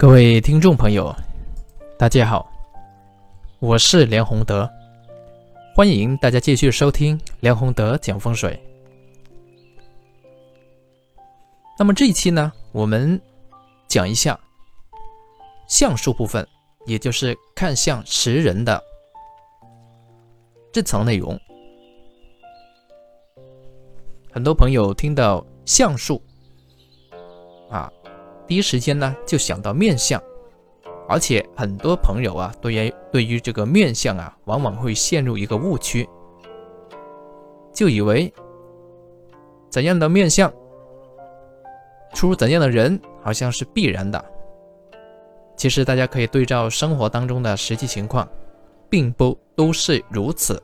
各位听众朋友，大家好，我是梁宏德，欢迎大家继续收听梁宏德讲风水。那么这一期呢，我们讲一下相术部分，也就是看相识人的这层内容。很多朋友听到相术。第一时间呢，就想到面相，而且很多朋友啊，对于对于这个面相啊，往往会陷入一个误区，就以为怎样的面相出怎样的人，好像是必然的。其实大家可以对照生活当中的实际情况，并不都是如此。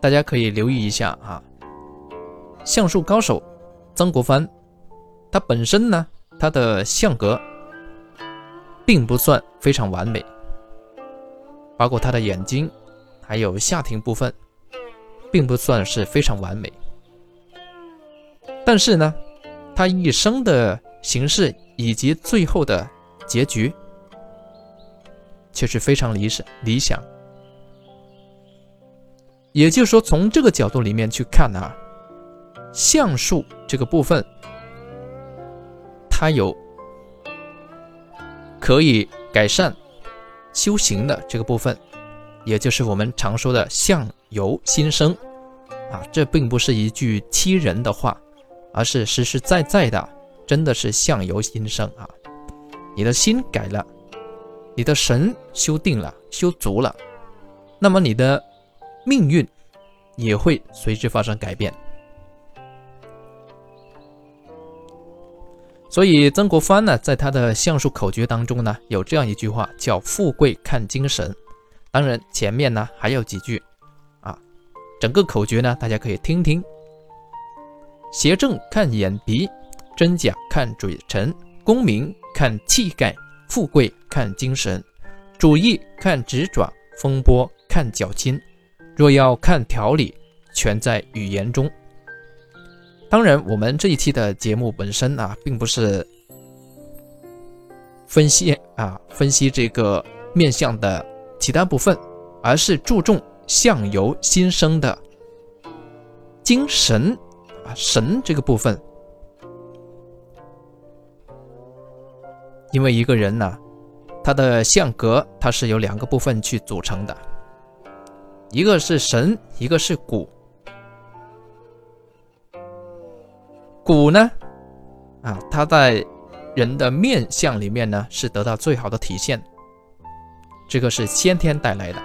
大家可以留意一下啊，相术高手曾国藩。它本身呢，它的相格并不算非常完美，包括他的眼睛，还有下庭部分，并不算是非常完美。但是呢，他一生的形式以及最后的结局，却是非常理想理想。也就是说，从这个角度里面去看啊，相术这个部分。它有可以改善修行的这个部分，也就是我们常说的相由心生啊，这并不是一句欺人的话，而是实实在在的，真的是相由心生啊。你的心改了，你的神修定了、修足了，那么你的命运也会随之发生改变。所以曾国藩呢，在他的相术口诀当中呢，有这样一句话，叫“富贵看精神”。当然，前面呢还有几句啊，整个口诀呢，大家可以听听：邪正看眼鼻，真假看嘴唇，功名看气概，富贵看精神，主意看指爪，风波看脚筋。若要看条理，全在语言中。当然，我们这一期的节目本身啊，并不是分析啊分析这个面相的其他部分，而是注重相由心生的精神啊神这个部分。因为一个人呢，他的相格它是由两个部分去组成的，一个是神，一个是骨。骨呢，啊，它在人的面相里面呢是得到最好的体现，这个是先天带来的，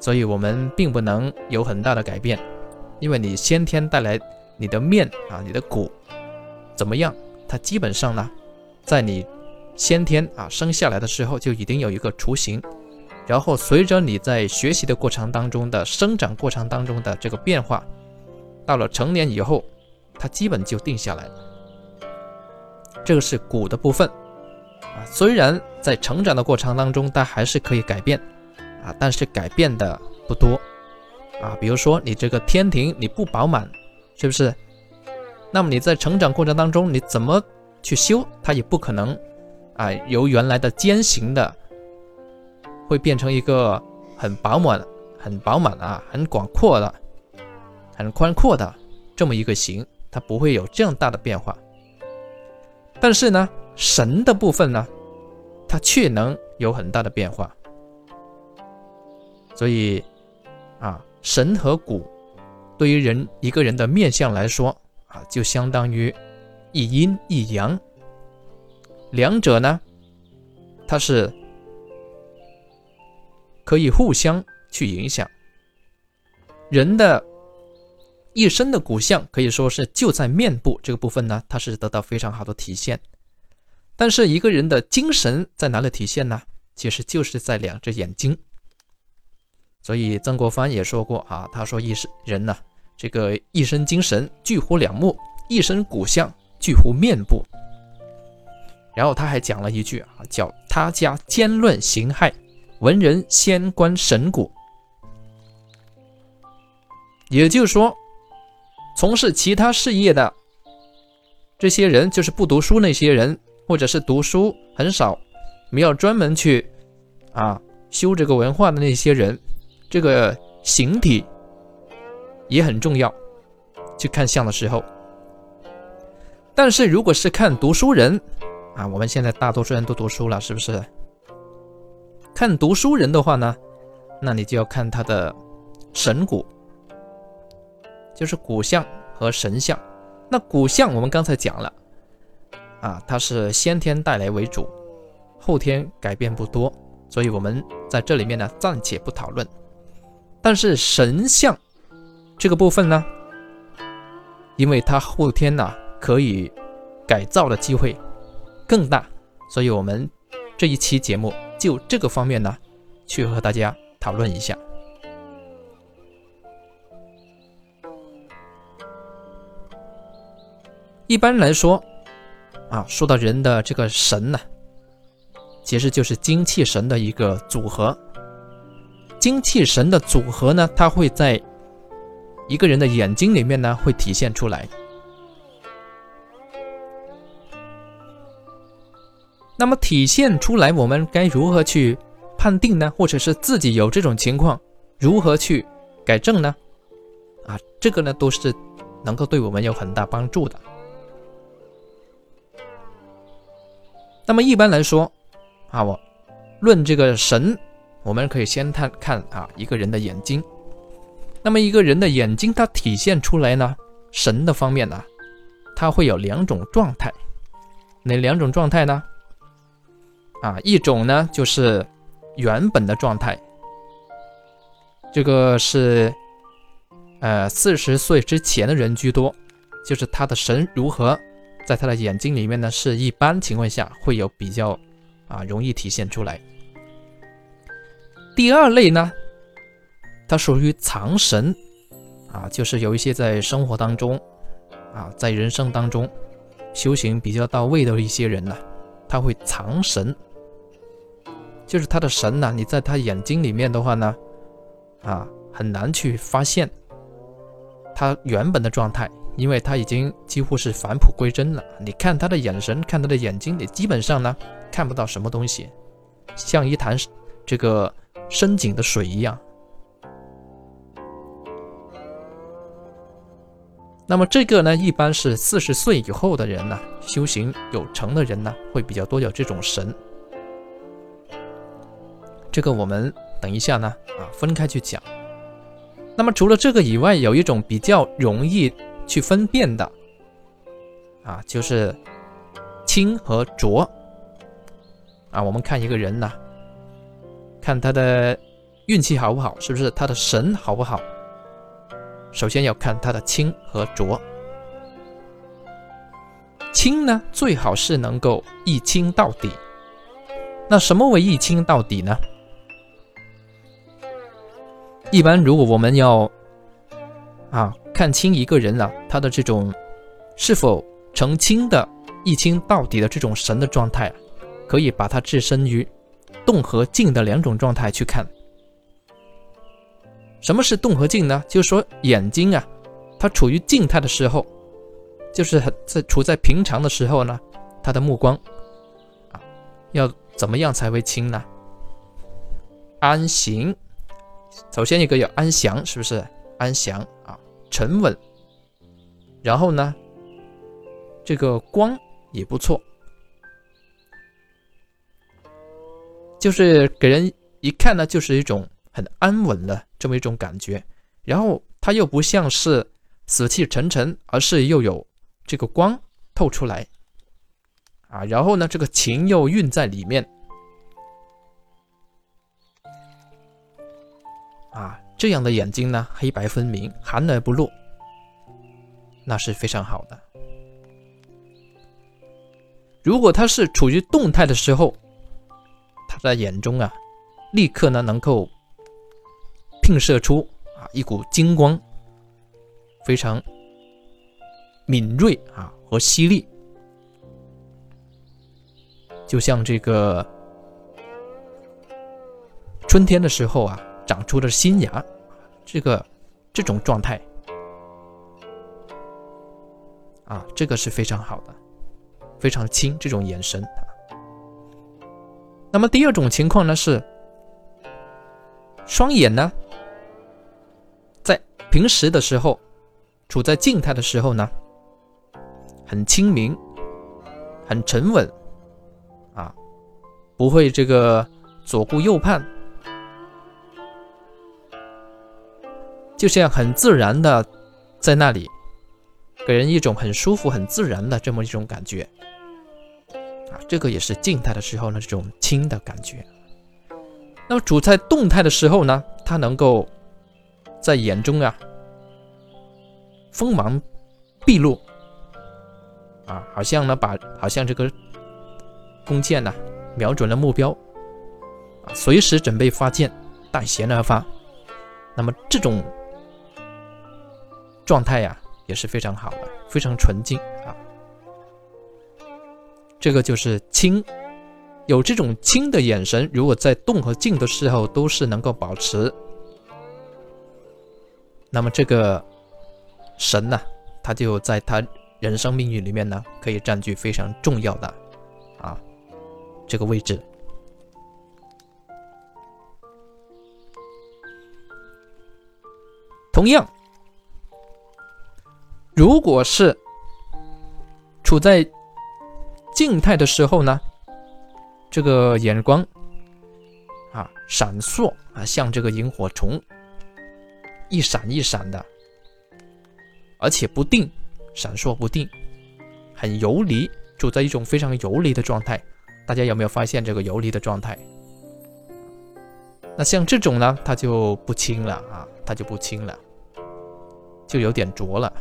所以我们并不能有很大的改变，因为你先天带来你的面啊，你的骨怎么样，它基本上呢，在你先天啊生下来的时候就已经有一个雏形，然后随着你在学习的过程当中的生长过程当中的这个变化，到了成年以后。它基本就定下来了，这个是骨的部分啊。虽然在成长的过程当中，它还是可以改变啊，但是改变的不多啊。比如说你这个天庭你不饱满，是不是？那么你在成长过程当中，你怎么去修，它也不可能啊，由原来的尖形的，会变成一个很饱满、很饱满啊、很广阔的、很宽阔的这么一个形。它不会有这样大的变化，但是呢，神的部分呢，它却能有很大的变化。所以，啊，神和骨对于人一个人的面相来说，啊，就相当于一阴一阳，两者呢，它是可以互相去影响人的。一身的骨相可以说是就在面部这个部分呢，它是得到非常好的体现。但是一个人的精神在哪里体现呢？其实就是在两只眼睛。所以曾国藩也说过啊，他说一身人呢，这个一身精神聚乎两目，一身骨相聚乎面部。然后他还讲了一句啊，叫他家兼论形骸，文人先观神骨。也就是说。从事其他事业的这些人，就是不读书那些人，或者是读书很少，没有专门去啊修这个文化的那些人，这个形体也很重要。去看相的时候，但是如果是看读书人啊，我们现在大多数人都读书了，是不是？看读书人的话呢，那你就要看他的神骨，就是骨相和神相。那骨相我们刚才讲了。啊，它是先天带来为主，后天改变不多，所以我们在这里面呢暂且不讨论。但是神像这个部分呢，因为它后天呢可以改造的机会更大，所以我们这一期节目就这个方面呢去和大家讨论一下。一般来说。啊，说到人的这个神呢，其实就是精气神的一个组合。精气神的组合呢，它会在一个人的眼睛里面呢，会体现出来。那么体现出来，我们该如何去判定呢？或者是自己有这种情况，如何去改正呢？啊，这个呢，都是能够对我们有很大帮助的。那么一般来说，啊，我论这个神，我们可以先看看啊一个人的眼睛。那么一个人的眼睛，它体现出来呢，神的方面呢，它会有两种状态。哪两种状态呢？啊，一种呢就是原本的状态，这个是呃四十岁之前的人居多，就是他的神如何。在他的眼睛里面呢，是一般情况下会有比较啊容易体现出来。第二类呢，它属于藏神啊，就是有一些在生活当中啊，在人生当中修行比较到位的一些人呢，他会藏神，就是他的神呢，你在他眼睛里面的话呢，啊，很难去发现他原本的状态。因为他已经几乎是返璞归真了，你看他的眼神，看他的眼睛，你基本上呢看不到什么东西，像一潭这个深井的水一样。那么这个呢，一般是四十岁以后的人呢，修行有成的人呢，会比较多有这种神。这个我们等一下呢啊分开去讲。那么除了这个以外，有一种比较容易。去分辨的啊，就是清和浊啊。我们看一个人呢，看他的运气好不好，是不是他的神好不好？首先要看他的清和浊。清呢，最好是能够一清到底。那什么为一清到底呢？一般如果我们要啊。看清一个人啊，他的这种是否澄清的一清到底的这种神的状态，可以把它置身于动和静的两种状态去看。什么是动和静呢？就是说眼睛啊，它处于静态的时候，就是在处在平常的时候呢，他的目光啊，要怎么样才会清呢？安行，首先一个要安详，是不是安详？沉稳，然后呢，这个光也不错，就是给人一看呢，就是一种很安稳的这么一种感觉。然后它又不像是死气沉沉，而是又有这个光透出来啊。然后呢，这个情又蕴在里面啊。这样的眼睛呢，黑白分明，含而不露，那是非常好的。如果他是处于动态的时候，他在眼中啊，立刻呢能够迸射出啊一股金光，非常敏锐啊和犀利，就像这个春天的时候啊。长出了新芽，这个这种状态啊，这个是非常好的。非常清这种眼神。那么第二种情况呢是，双眼呢，在平时的时候，处在静态的时候呢，很清明，很沉稳，啊，不会这个左顾右盼，就像很自然的在那里，给人一种很舒服、很自然的这么一种感觉。啊这个也是静态的时候呢，这种轻的感觉。那么处在动态的时候呢，它能够在眼中啊，锋芒毕露啊，好像呢把好像这个弓箭呢瞄准了目标啊，随时准备发箭，带弦而发。那么这种状态呀也是非常好的，非常纯净啊。这个就是清，有这种清的眼神，如果在动和静的时候都是能够保持，那么这个神呢，他就在他人生命运里面呢，可以占据非常重要的啊这个位置。同样，如果是处在静态的时候呢，这个眼光啊闪烁啊，像这个萤火虫，一闪一闪的，而且不定，闪烁不定，很游离，处在一种非常游离的状态。大家有没有发现这个游离的状态？那像这种呢，它就不清了啊，它就不清了，就有点浊了。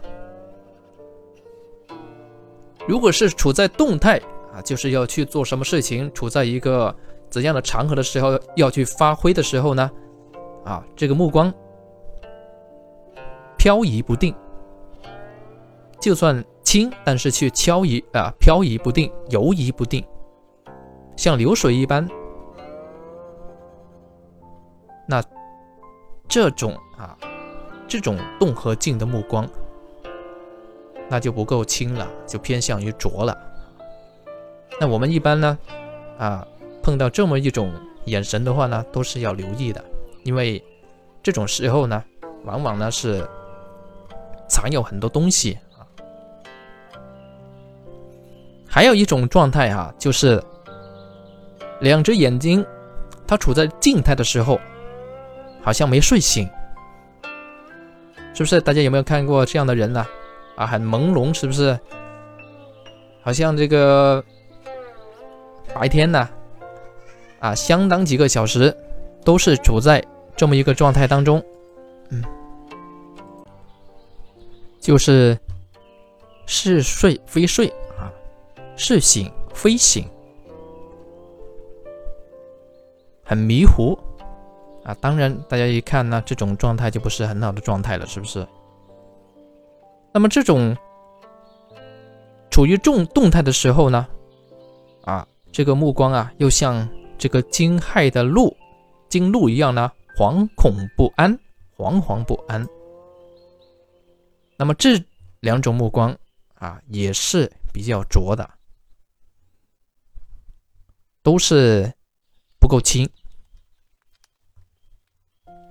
如果是处在动态啊，就是要去做什么事情，处在一个怎样的场合的时候，要去发挥的时候呢？啊，这个目光漂移不定，就算轻，但是去漂移啊，漂移不定，游移不定，像流水一般。那这种啊，这种动和静的目光。那就不够轻了，就偏向于浊了。那我们一般呢，啊，碰到这么一种眼神的话呢，都是要留意的，因为这种时候呢，往往呢是藏有很多东西啊。还有一种状态哈，就是两只眼睛它处在静态的时候，好像没睡醒，是不是？大家有没有看过这样的人呢？啊很朦胧，是不是？好像这个白天呢，啊，相当几个小时都是处在这么一个状态当中，嗯，就是是睡非睡啊，是醒非醒，很迷糊啊。当然，大家一看呢，这种状态就不是很好的状态了，是不是？那么这种处于重动态的时候呢，啊，这个目光啊，又像这个惊骇的鹿、惊鹿一样呢，惶恐不安，惶惶不安。那么这两种目光啊，也是比较浊的，都是不够清。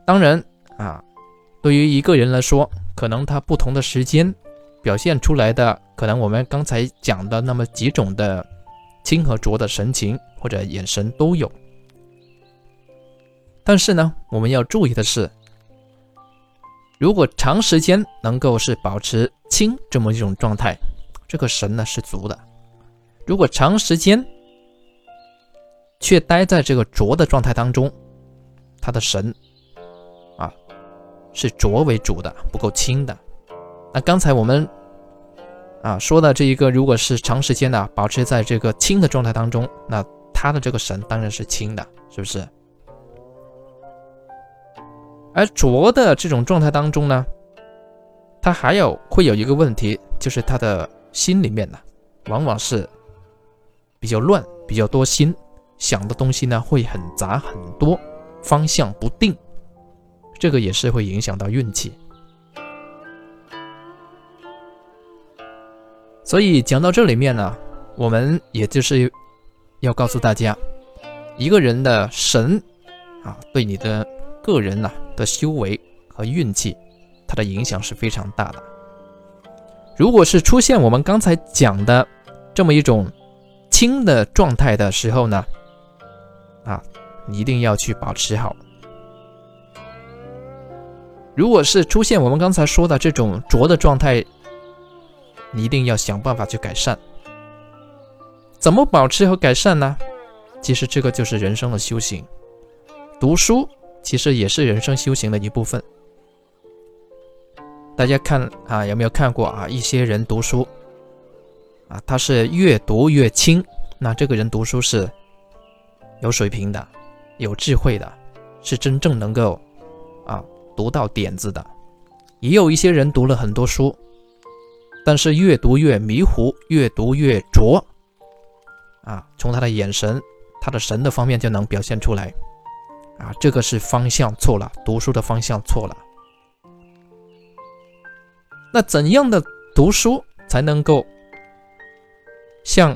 当然啊，对于一个人来说。可能他不同的时间表现出来的，可能我们刚才讲的那么几种的清和浊的神情或者眼神都有。但是呢，我们要注意的是，如果长时间能够是保持清这么一种状态，这个神呢是足的；如果长时间却待在这个浊的状态当中，他的神。是浊为主的，不够清的。那刚才我们啊说的这一个，如果是长时间的保持在这个清的状态当中，那他的这个神当然是清的，是不是？而浊的这种状态当中呢，他还有会有一个问题，就是他的心里面呢，往往是比较乱，比较多心，想的东西呢会很杂很多，方向不定。这个也是会影响到运气，所以讲到这里面呢，我们也就是要告诉大家，一个人的神啊，对你的个人呐的修为和运气，它的影响是非常大的。如果是出现我们刚才讲的这么一种轻的状态的时候呢，啊，你一定要去保持好。如果是出现我们刚才说的这种浊的状态，你一定要想办法去改善。怎么保持和改善呢？其实这个就是人生的修行。读书其实也是人生修行的一部分。大家看啊，有没有看过啊？一些人读书啊，他是越读越轻，那这个人读书是有水平的，有智慧的，是真正能够啊读到点子的。也有一些人读了很多书，但是越读越迷糊，越读越浊。啊，从他的眼神、他的神的方面就能表现出来。啊，这个是方向错了，读书的方向错了。那怎样的读书才能够向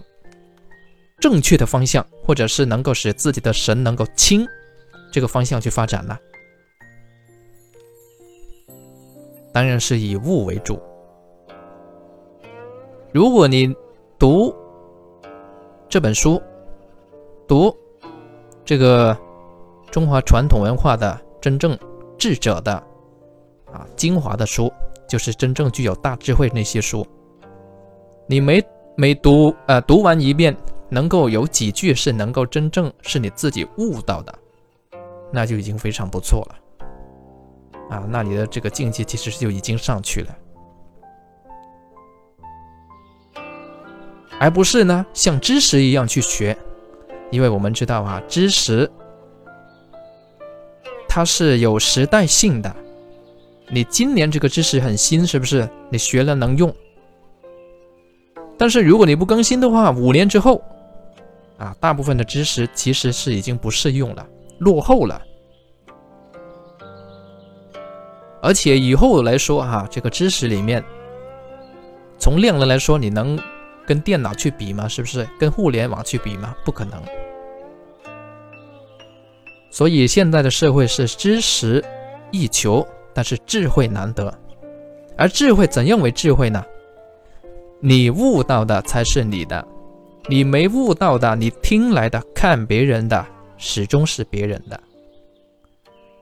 正确的方向，或者是能够使自己的神能够清这个方向去发展呢？当然是以物为主。如果你读，这本书读这个中华传统文化的真正智者的啊精华的书，就是真正具有大智慧那些书。你每每读呃读完一遍，能够有几句是能够真正是你自己悟到的，那就已经非常不错了啊！那你的这个境界其实就已经上去了。而不是呢，像知识一样去学，因为我们知道啊，知识它是有时代性的。你今年这个知识很新，是不是？你学了能用。但是如果你不更新的话，五年之后，啊，大部分的知识其实是已经不适用了，落后了。而且以后来说哈，这个知识里面，从量能来说，你能。跟电脑去比吗？是不是跟互联网去比吗？不可能。所以现在的社会是知识易求，但是智慧难得。而智慧怎样为智慧呢？你悟到的才是你的，你没悟到的，你听来的、看别人的，始终是别人的。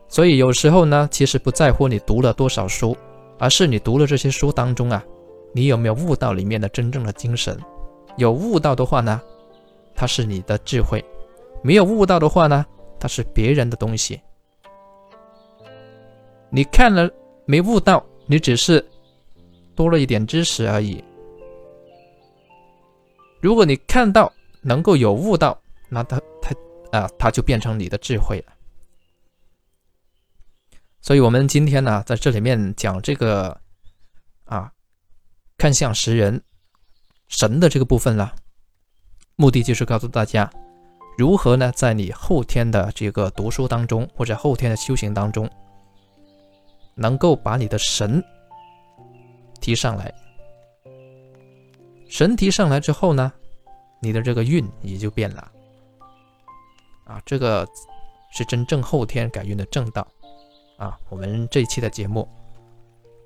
所以有时候呢，其实不在乎你读了多少书，而是你读了这些书当中啊。你有没有悟到里面的真正的精神？有悟到的话呢，它是你的智慧；没有悟到的话呢，它是别人的东西。你看了没悟到，你只是多了一点知识而已。如果你看到能够有悟到，那它它啊，它就变成你的智慧了。所以，我们今天呢，在这里面讲这个啊。看相识人，神的这个部分了，目的就是告诉大家，如何呢，在你后天的这个读书当中，或者后天的修行当中，能够把你的神提上来。神提上来之后呢，你的这个运也就变了。啊，这个是真正后天改运的正道。啊，我们这一期的节目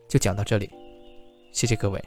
就讲到这里，谢谢各位。